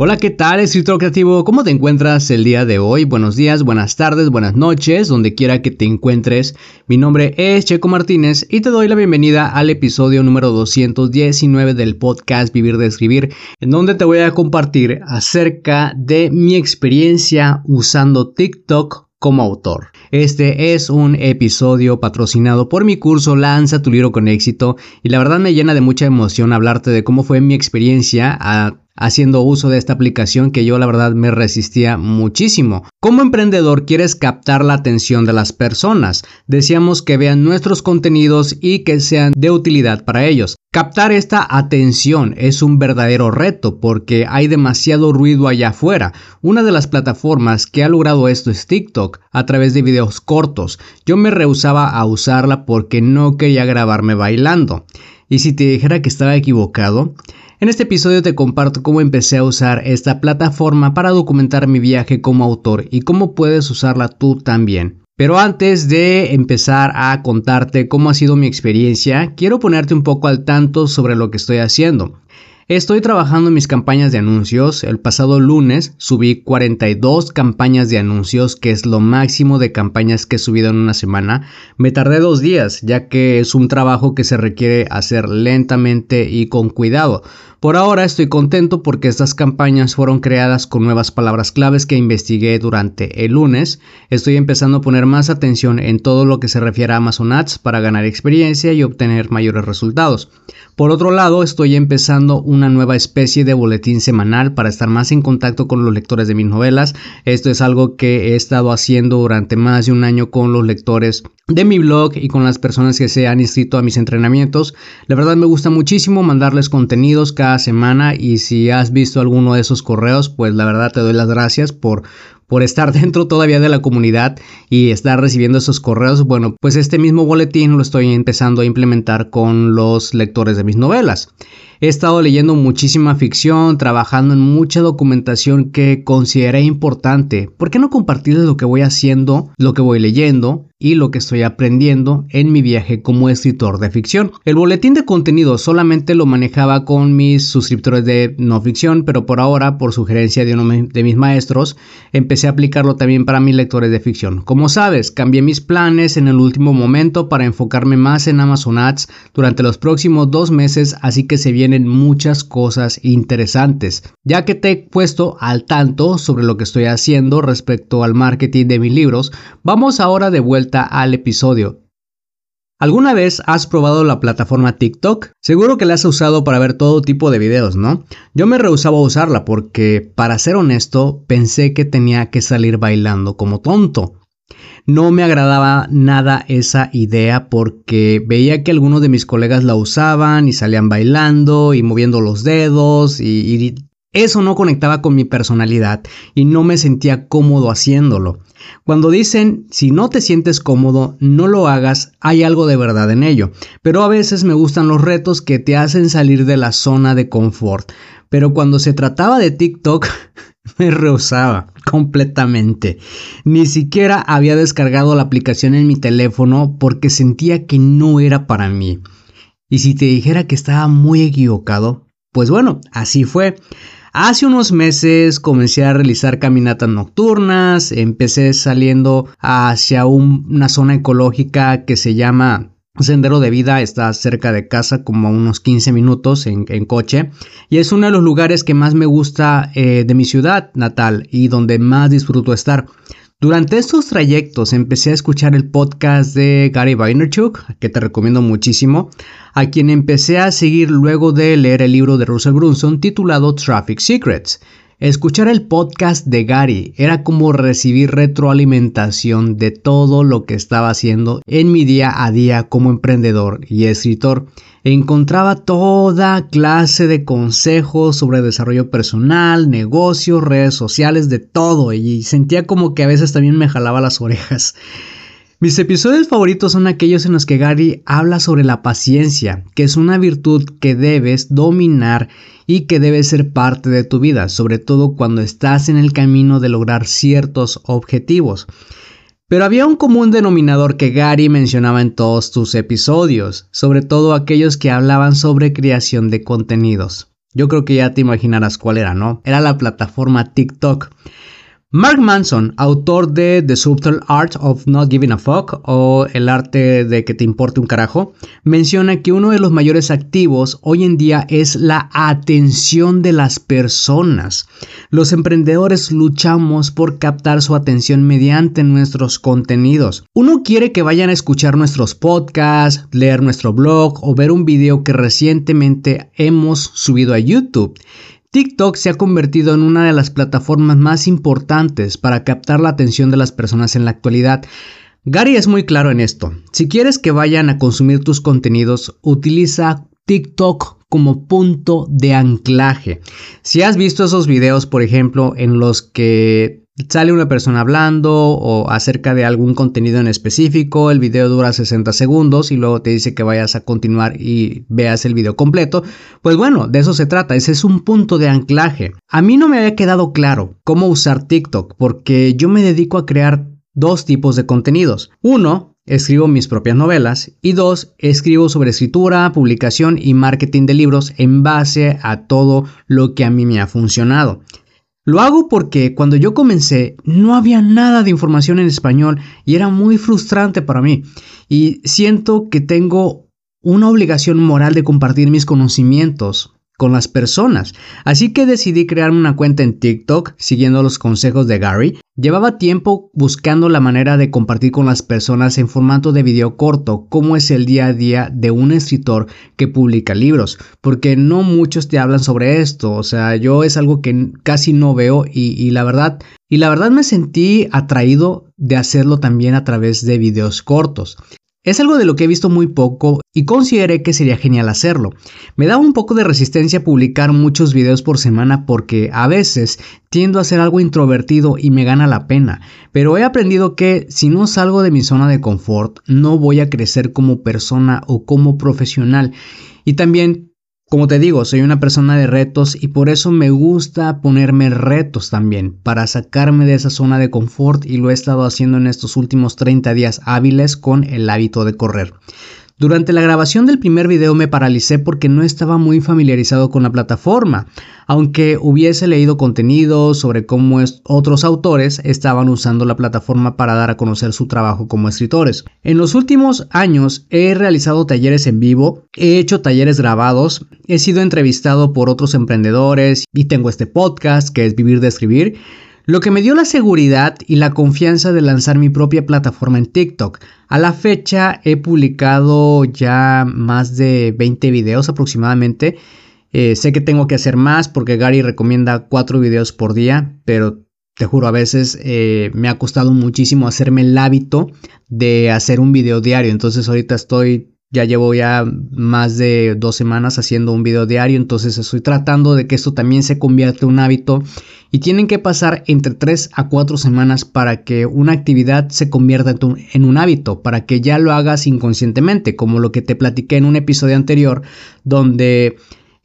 Hola, ¿qué tal, escritor creativo? ¿Cómo te encuentras el día de hoy? Buenos días, buenas tardes, buenas noches, donde quiera que te encuentres. Mi nombre es Checo Martínez y te doy la bienvenida al episodio número 219 del podcast Vivir de Escribir, en donde te voy a compartir acerca de mi experiencia usando TikTok como autor. Este es un episodio patrocinado por mi curso Lanza tu libro con éxito y la verdad me llena de mucha emoción hablarte de cómo fue mi experiencia a haciendo uso de esta aplicación que yo la verdad me resistía muchísimo. Como emprendedor quieres captar la atención de las personas. Deseamos que vean nuestros contenidos y que sean de utilidad para ellos. Captar esta atención es un verdadero reto porque hay demasiado ruido allá afuera. Una de las plataformas que ha logrado esto es TikTok a través de videos cortos. Yo me rehusaba a usarla porque no quería grabarme bailando. Y si te dijera que estaba equivocado, en este episodio te comparto cómo empecé a usar esta plataforma para documentar mi viaje como autor y cómo puedes usarla tú también. Pero antes de empezar a contarte cómo ha sido mi experiencia, quiero ponerte un poco al tanto sobre lo que estoy haciendo. Estoy trabajando en mis campañas de anuncios. El pasado lunes subí 42 campañas de anuncios, que es lo máximo de campañas que he subido en una semana. Me tardé dos días, ya que es un trabajo que se requiere hacer lentamente y con cuidado. Por ahora estoy contento porque estas campañas fueron creadas con nuevas palabras claves que investigué durante el lunes. Estoy empezando a poner más atención en todo lo que se refiere a Amazon Ads para ganar experiencia y obtener mayores resultados. Por otro lado, estoy empezando una nueva especie de boletín semanal para estar más en contacto con los lectores de mis novelas. Esto es algo que he estado haciendo durante más de un año con los lectores de mi blog y con las personas que se han inscrito a mis entrenamientos. La verdad me gusta muchísimo mandarles contenidos cada semana y si has visto alguno de esos correos, pues la verdad te doy las gracias por por estar dentro todavía de la comunidad y estar recibiendo esos correos, bueno, pues este mismo boletín lo estoy empezando a implementar con los lectores de mis novelas. He estado leyendo muchísima ficción, trabajando en mucha documentación que consideré importante. ¿Por qué no compartir lo que voy haciendo, lo que voy leyendo y lo que estoy aprendiendo en mi viaje como escritor de ficción? El boletín de contenido solamente lo manejaba con mis suscriptores de no ficción, pero por ahora, por sugerencia de uno de mis maestros, empecé a aplicarlo también para mis lectores de ficción. Como sabes, cambié mis planes en el último momento para enfocarme más en Amazon Ads durante los próximos dos meses, así que se viene muchas cosas interesantes, ya que te he puesto al tanto sobre lo que estoy haciendo respecto al marketing de mis libros, vamos ahora de vuelta al episodio. ¿Alguna vez has probado la plataforma TikTok? Seguro que la has usado para ver todo tipo de videos, ¿no? Yo me rehusaba a usarla porque, para ser honesto, pensé que tenía que salir bailando como tonto. No me agradaba nada esa idea porque veía que algunos de mis colegas la usaban y salían bailando y moviendo los dedos y, eso no conectaba con mi personalidad y no me sentía cómodo haciéndolo. Cuando dicen si no te sientes cómodo, no lo hagas, hay algo de verdad en ello. Pero a veces me gustan los retos que te hacen salir de la zona de confort. Pero cuando se trataba de TikTok, me rehusaba completamente. Ni siquiera había descargado la aplicación en mi teléfono porque sentía que no era para mí. Y si te dijera que estaba muy equivocado, pues bueno, así fue. Hace unos meses comencé a realizar caminatas nocturnas, empecé saliendo hacia una zona ecológica que se llama Sendero de Vida está cerca de casa, como unos 15 minutos en, coche, y es uno de los lugares que más me gusta eh, de mi ciudad natal y donde más disfruto estar. Durante estos trayectos empecé a escuchar el podcast de Gary Vaynerchuk, que te recomiendo muchísimo, a quien empecé a seguir luego de leer el libro de Russell Brunson titulado Traffic Secrets. Escuchar el podcast de Gary era como recibir retroalimentación de todo lo que estaba haciendo en mi día a día como emprendedor y escritor. Encontraba toda clase de consejos sobre desarrollo personal, negocios, redes sociales, de todo y sentía como que a veces también me jalaba las orejas. Mis episodios favoritos son aquellos en los que Gary habla sobre la paciencia, que es una virtud que debes dominar y que debe ser parte de tu vida, sobre todo cuando estás en el camino de lograr ciertos objetivos. Pero había un común denominador que Gary mencionaba en todos tus episodios, sobre todo aquellos que hablaban sobre creación de contenidos. Yo creo que ya te imaginarás cuál era, ¿no? Era la plataforma TikTok. Mark Manson, autor de The Subtle Art of Not Giving a Fuck o El arte de que te importe un carajo, menciona que uno de los mayores activos hoy en día es la atención de las personas. Los emprendedores luchamos por captar su atención mediante nuestros contenidos. Uno quiere que vayan a escuchar nuestros podcasts, leer nuestro blog o ver un video que recientemente hemos subido a YouTube. TikTok se ha convertido en una de las plataformas más importantes para captar la atención de las personas en la actualidad. Gary es muy claro en esto. Si quieres que vayan a consumir tus contenidos, utiliza TikTok como punto de anclaje. Si has visto esos videos, por ejemplo, en los que sale una persona hablando o acerca de algún contenido en específico, el video dura 60 segundos y luego te dice que vayas a continuar y veas el video completo, pues bueno, de eso se trata, ese es un punto de anclaje. A mí no me había quedado claro cómo usar TikTok porque yo me dedico a crear dos tipos de contenidos. Uno, escribo mis propias novelas y dos, escribo sobre escritura, publicación y marketing de libros en base a todo lo que a mí me ha funcionado. Lo hago porque cuando yo comencé no había nada de información en español y era muy frustrante para mí. Y siento que tengo una obligación moral de compartir mis conocimientos con las personas. Así que decidí crearme una cuenta en TikTok siguiendo los consejos de Gary. Llevaba tiempo buscando la manera de compartir con las personas en formato de video corto cómo es el día a día de un escritor que publica libros, porque no muchos te hablan sobre esto, o sea, yo es algo que casi no veo y, y la verdad y la verdad me sentí atraído de hacerlo también a través de videos cortos. Es algo de lo que he visto muy poco y consideré que sería genial hacerlo. Me da un poco de resistencia publicar muchos videos por semana porque a veces tiendo a ser algo introvertido y me gana la pena, pero he aprendido que si no salgo de mi zona de confort no voy a crecer como persona o como profesional. Y también como te digo, soy una persona de retos y por eso me gusta ponerme retos también, para sacarme de esa zona de confort y lo he estado haciendo en estos últimos 30 días hábiles con el hábito de correr. Durante la grabación del primer video me paralicé porque no estaba muy familiarizado con la plataforma, aunque hubiese leído contenido sobre cómo otros autores estaban usando la plataforma para dar a conocer su trabajo como escritores. En los últimos años he realizado talleres en vivo, he hecho talleres grabados, he sido entrevistado por otros emprendedores y tengo este podcast que es Vivir de Escribir lo que me dio la seguridad y la confianza de lanzar mi propia plataforma en TikTok. A la fecha he publicado ya más de 20 videos aproximadamente. Eh, sé que tengo que hacer más porque Gary recomienda 4 videos por día, pero te juro, a veces eh, me ha costado muchísimo hacerme el hábito de hacer un video diario. Entonces ahorita estoy ya llevo ya más de dos semanas haciendo un video diario, entonces estoy tratando de que esto también se convierta en un hábito. Y tienen que pasar entre tres a cuatro semanas para que una actividad se convierta en un hábito, para que ya lo hagas inconscientemente, como lo que te platiqué en un episodio anterior donde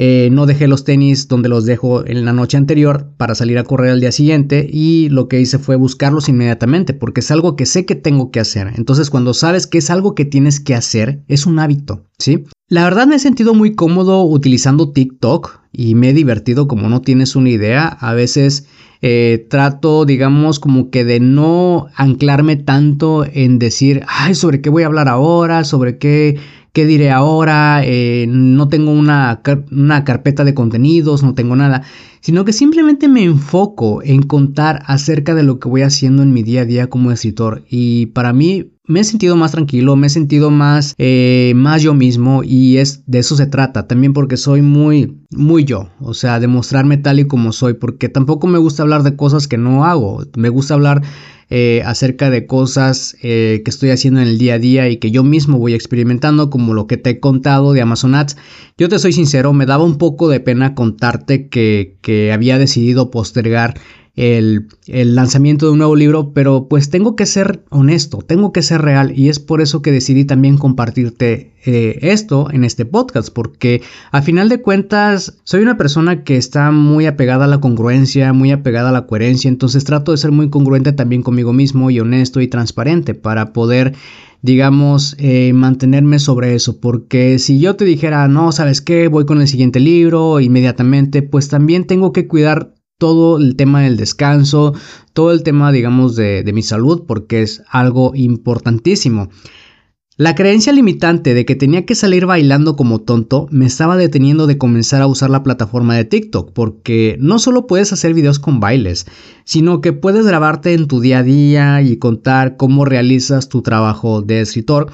eh, no dejé los tenis donde los dejo en la noche anterior para salir a correr al día siguiente y lo que hice fue buscarlos inmediatamente porque es algo que sé que tengo que hacer. Entonces cuando sabes que es algo que tienes que hacer, es un hábito, ¿sí? La verdad me he sentido muy cómodo utilizando TikTok y me he divertido como no tienes una idea. A veces eh, trato, digamos, como que de no anclarme tanto en decir, ay, sobre qué voy a hablar ahora, sobre qué qué diré ahora, eh, no tengo una, una carpeta de contenidos, no tengo nada, sino que simplemente me enfoco en contar acerca de lo que voy haciendo en mi día a día como escritor. Y para mí me he sentido más tranquilo, me he sentido más, eh, más yo mismo y es de eso se trata, también porque soy muy, muy yo, o sea, demostrarme tal y como soy, porque tampoco me gusta hablar de cosas que no hago, me gusta hablar eh, acerca de cosas eh, que estoy haciendo en el día a día y que yo mismo voy experimentando, como lo que te he contado de Amazon Ads. Yo te soy sincero, me daba un poco de pena contarte que, que había decidido postergar el, lanzamiento de un nuevo libro, pero pues tengo que ser honesto, tengo que ser real y es por eso que decidí también compartirte eh, esto en este podcast, porque a final de cuentas soy una persona que está muy apegada a la congruencia, muy apegada a la coherencia, entonces trato de ser muy congruente también conmigo mismo y honesto y transparente para poder digamos, eh, mantenerme sobre eso, porque si yo te dijera, no, sabes qué, voy con el siguiente libro inmediatamente, pues también tengo que cuidar todo el tema del descanso, todo el tema, digamos, de, mi salud, porque es algo importantísimo. La creencia limitante de que tenía que salir bailando como tonto me estaba deteniendo de comenzar a usar la plataforma de TikTok, porque no solo puedes hacer videos con bailes, sino que puedes grabarte en tu día a día y contar cómo realizas tu trabajo de escritor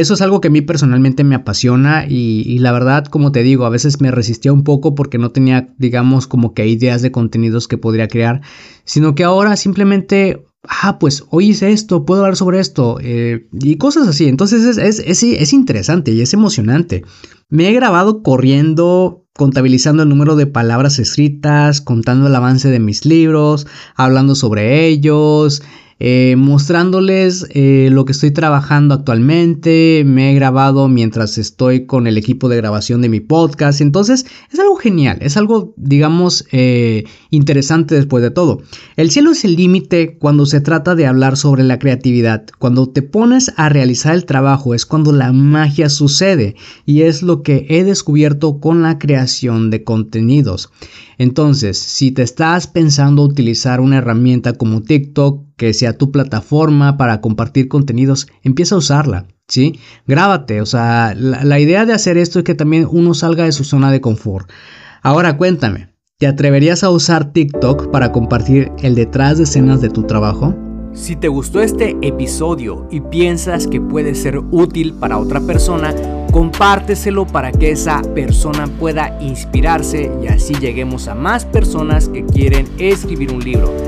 eso es algo que a mí personalmente me apasiona y, la verdad, como te digo, a veces me resistía un poco porque no tenía, digamos, como que ideas de contenidos que podría crear, sino que ahora simplemente, ah, pues hoy hice esto, puedo hablar sobre esto eh, y cosas así. Entonces es, es interesante y es emocionante. Me he grabado corriendo contabilizando el número de palabras escritas, contando el avance de mis libros, hablando sobre ellos, eh, mostrándoles eh, lo que estoy trabajando actualmente. Me he grabado mientras estoy con el equipo de grabación de mi podcast. Entonces es algo genial, es algo, digamos, eh, interesante después de todo. El cielo es el límite cuando se trata de hablar sobre la creatividad. Cuando te pones a realizar el trabajo es cuando la magia sucede y es lo que he descubierto con la creación de contenidos. Entonces, si te estás pensando utilizar una herramienta como TikTok, que sea tu plataforma para compartir contenidos, empieza a usarla, ¿sí? Grábate, o sea, la, idea de hacer esto es que también uno salga de su zona de confort. Ahora cuéntame, ¿te atreverías a usar TikTok para compartir el detrás de escenas de tu trabajo? Si te gustó este episodio y piensas que puede ser útil para otra persona, compárteselo para que esa persona pueda inspirarse y así lleguemos a más personas que quieren escribir un libro.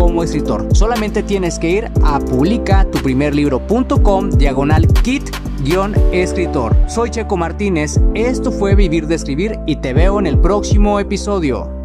como escritor. Solamente tienes que ir a publicatuprimerlibro.com diagonal kit-escritor. Soy Checo Martínez, esto fue Vivir de Escribir y te veo en el próximo episodio.